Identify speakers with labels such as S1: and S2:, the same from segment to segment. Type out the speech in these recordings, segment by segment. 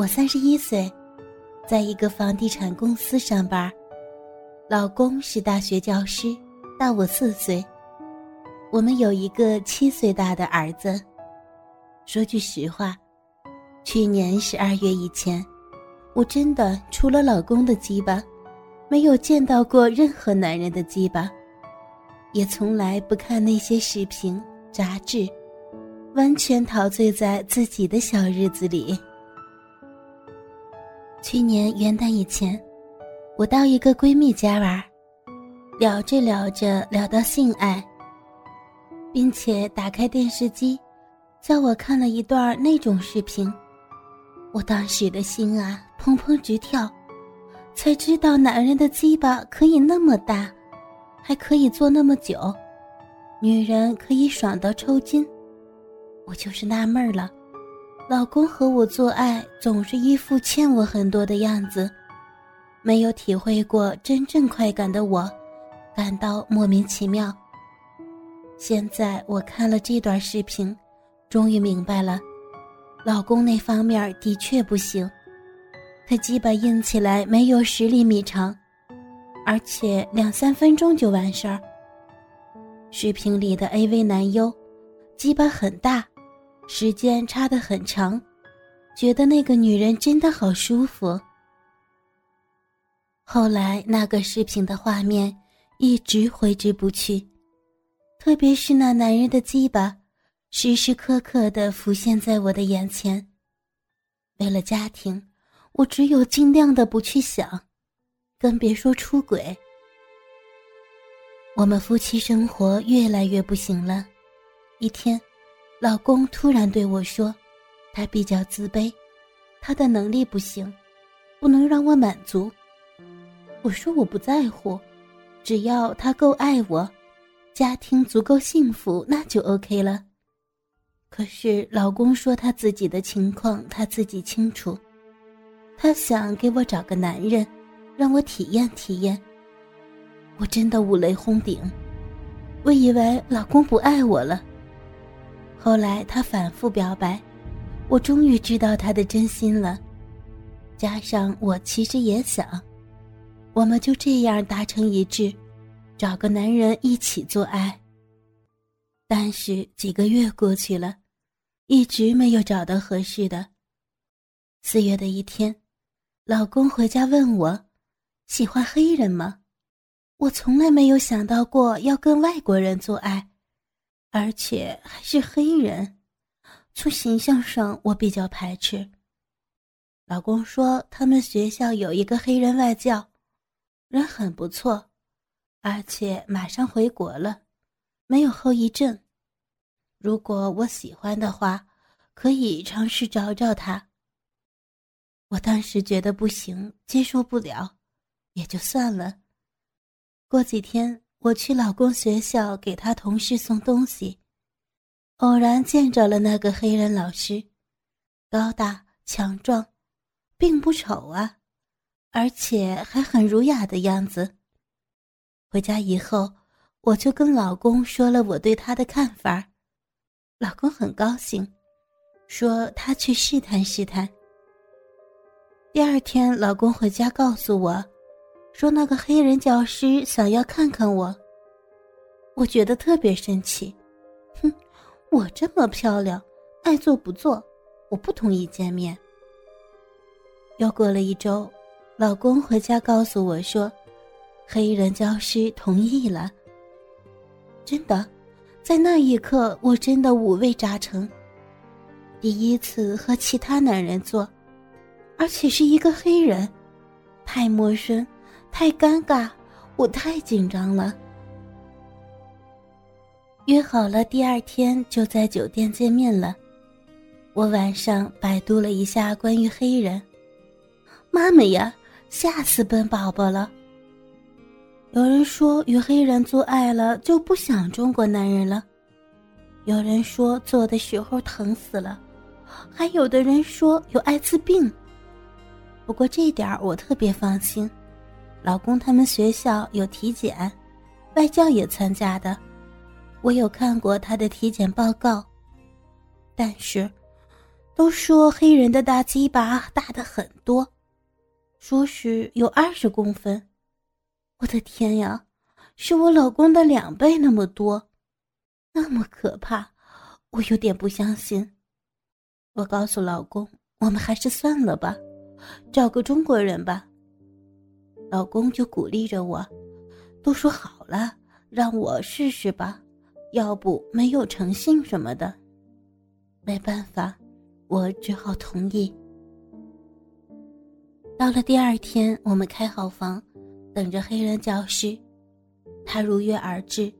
S1: 我三十一岁，在一个房地产公司上班，老公是大学教师，大我四岁。我们有一个七岁大的儿子。说句实话，去年十二月以前，我真的除了老公的鸡巴，没有见到过任何男人的鸡巴，也从来不看那些视频杂志，完全陶醉在自己的小日子里。去年元旦以前，我到一个闺蜜家玩，聊着聊着聊到性爱，并且打开电视机，叫我看了一段那种视频，我当时的心啊砰砰直跳，才知道男人的鸡巴可以那么大，还可以做那么久，女人可以爽到抽筋，我就是纳闷了。老公和我做爱总是一副欠我很多的样子，没有体会过真正快感的我，感到莫名其妙。现在我看了这段视频，终于明白了，老公那方面的确不行，他鸡巴硬起来没有十厘米长，而且两三分钟就完事儿。视频里的 AV 男优，鸡巴很大。时间差得很长，觉得那个女人真的好舒服。后来那个视频的画面一直挥之不去，特别是那男人的鸡巴，时时刻刻的浮现在我的眼前。为了家庭，我只有尽量的不去想，更别说出轨。我们夫妻生活越来越不行了，一天。老公突然对我说：“他比较自卑，他的能力不行，不能让我满足。”我说：“我不在乎，只要他够爱我，家庭足够幸福，那就 OK 了。”可是老公说他自己的情况他自己清楚，他想给我找个男人，让我体验体验。我真的五雷轰顶，我以为老公不爱我了。后来他反复表白，我终于知道他的真心了。加上我其实也想，我们就这样达成一致，找个男人一起做爱。但是几个月过去了，一直没有找到合适的。四月的一天，老公回家问我，喜欢黑人吗？我从来没有想到过要跟外国人做爱。而且还是黑人，从形象上我比较排斥。老公说他们学校有一个黑人外教，人很不错，而且马上回国了，没有后遗症。如果我喜欢的话，可以尝试找找他。我当时觉得不行，接受不了，也就算了。过几天。我去老公学校给他同事送东西，偶然见着了那个黑人老师，高大强壮，并不丑啊，而且还很儒雅的样子。回家以后，我就跟老公说了我对他的看法，老公很高兴，说他去试探试探。第二天，老公回家告诉我。说那个黑人教师想要看看我，我觉得特别生气。哼，我这么漂亮，爱做不做，我不同意见面。又过了一周，老公回家告诉我说，黑人教师同意了。真的，在那一刻，我真的五味杂陈。第一次和其他男人做，而且是一个黑人，太陌生。太尴尬，我太紧张了。约好了第二天就在酒店见面了。我晚上百度了一下关于黑人，妈妈呀，吓死本宝宝了。有人说与黑人做爱了就不想中国男人了，有人说做的时候疼死了，还有的人说有艾滋病。不过这点儿我特别放心。老公他们学校有体检，外教也参加的，我有看过他的体检报告。但是，都说黑人的大鸡巴大的很多，说是有二十公分。我的天呀，是我老公的两倍那么多，那么可怕，我有点不相信。我告诉老公，我们还是算了吧，找个中国人吧。老公就鼓励着我，都说好了，让我试试吧，要不没有诚信什么的。没办法，我只好同意。到了第二天，我们开好房，等着黑人教师。他如约而至，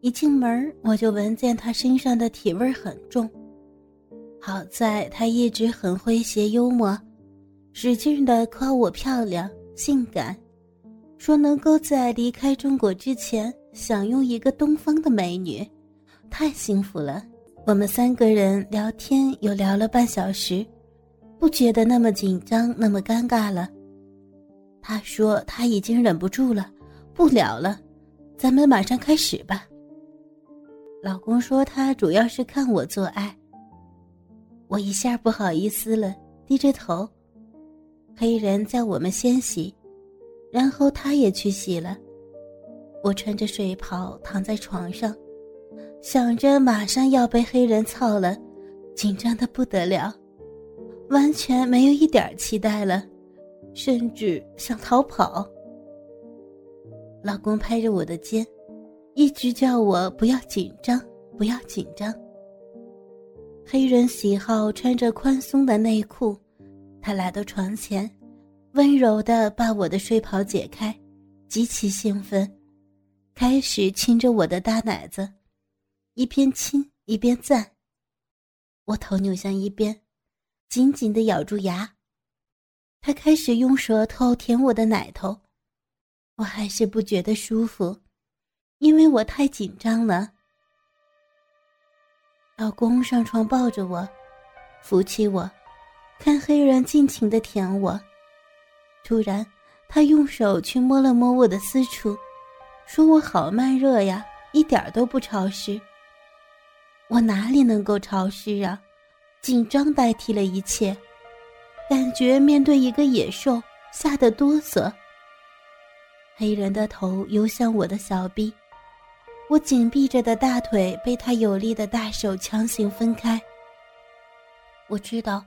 S1: 一进门我就闻见他身上的体味很重。好在他一直很诙谐幽默，使劲的夸我漂亮、性感，说能够在离开中国之前享用一个东方的美女，太幸福了。我们三个人聊天，又聊了半小时，不觉得那么紧张，那么尴尬了。他说他已经忍不住了，不聊了，咱们马上开始吧。老公说他主要是看我做爱。我一下不好意思了，低着头。黑人叫我们先洗，然后他也去洗了。我穿着睡袍躺在床上。想着马上要被黑人操了，紧张的不得了，完全没有一点期待了，甚至想逃跑。老公拍着我的肩，一直叫我不要紧张，不要紧张。黑人喜好穿着宽松的内裤，他来到床前，温柔的把我的睡袍解开，极其兴奋，开始亲着我的大奶子。一边亲一边赞，我头扭向一边，紧紧的咬住牙。他开始用舌头舔我的奶头，我还是不觉得舒服，因为我太紧张了。老公上床抱着我，扶起我，看黑人尽情的舔我。突然，他用手去摸了摸我的私处，说我好慢热呀，一点都不潮湿。我哪里能够潮湿啊？紧张代替了一切，感觉面对一个野兽，吓得哆嗦。黑人的头游向我的小臂，我紧闭着的大腿被他有力的大手强行分开。我知道，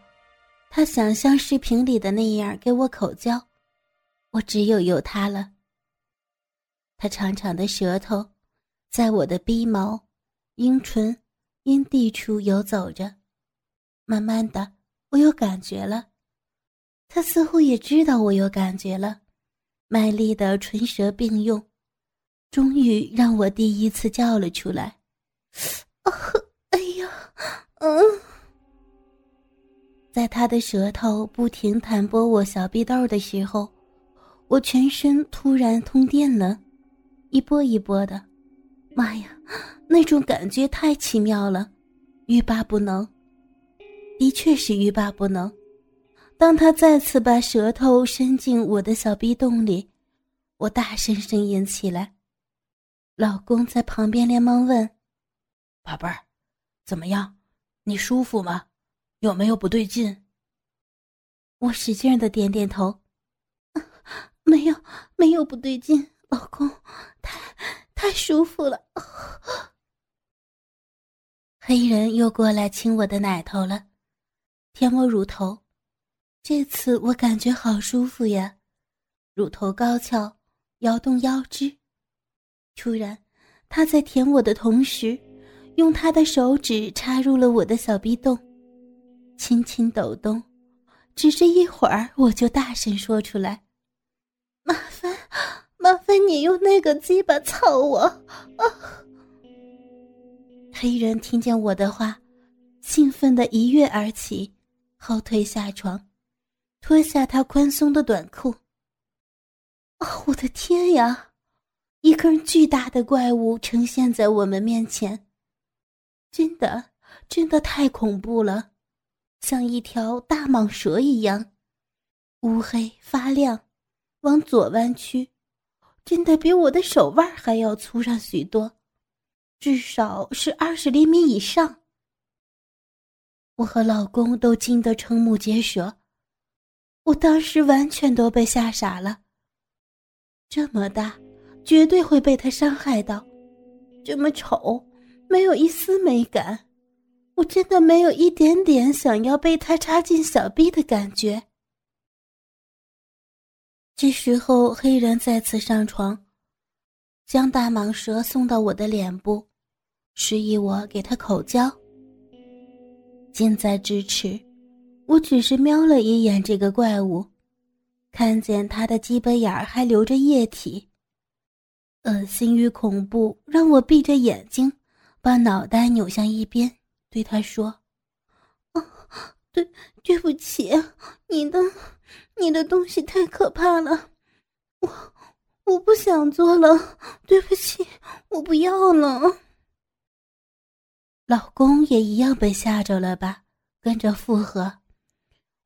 S1: 他想像视频里的那样给我口交，我只有由他了。他长长的舌头，在我的鼻毛、阴唇。阴蒂处游走着，慢慢的，我有感觉了。他似乎也知道我有感觉了，卖力的唇舌并用，终于让我第一次叫了出来：“啊，哎呀，！”在他的舌头不停弹拨我小臂豆的时候，我全身突然通电了，一波一波的。妈呀，那种感觉太奇妙了，欲罢不能。的确是欲罢不能。当他再次把舌头伸进我的小逼洞里，我大声呻吟起来。老公在旁边连忙问：“
S2: 宝贝儿，怎么样？你舒服吗？有没有不对劲？”
S1: 我使劲的点点头：“没有，没有不对劲，老公，太……”太舒服了，黑人又过来亲我的奶头了，舔我乳头。这次我感觉好舒服呀，乳头高翘，摇动腰肢。突然，他在舔我的同时，用他的手指插入了我的小逼洞，轻轻抖动。只是一会儿，我就大声说出来：“麻烦。”麻烦你用那个鸡巴操我！啊！黑人听见我的话，兴奋的一跃而起，后退下床，脱下他宽松的短裤。哦，我的天呀！一根巨大的怪物呈现在我们面前，真的，真的太恐怖了，像一条大蟒蛇一样，乌黑发亮，往左弯曲。真的比我的手腕还要粗上许多，至少是二十厘米以上。我和老公都惊得瞠目结舌。我当时完全都被吓傻了。这么大，绝对会被他伤害到；这么丑，没有一丝美感。我真的没有一点点想要被他插进小臂的感觉。这时候，黑人再次上床，将大蟒蛇送到我的脸部，示意我给他口交。近在咫尺，我只是瞄了一眼这个怪物，看见他的鸡巴眼儿还流着液体，恶心与恐怖让我闭着眼睛，把脑袋扭向一边。对他说：“哦，对，对不起，你的，你的东西太可怕了，我，我不想做了，对不起，我不要了。”老公也一样被吓着了吧，跟着附和：“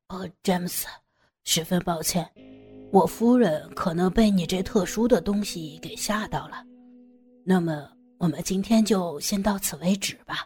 S2: 哦，詹姆斯，十分抱歉，我夫人可能被你这特殊的东西给吓到了。那么，我们今天就先到此为止吧。”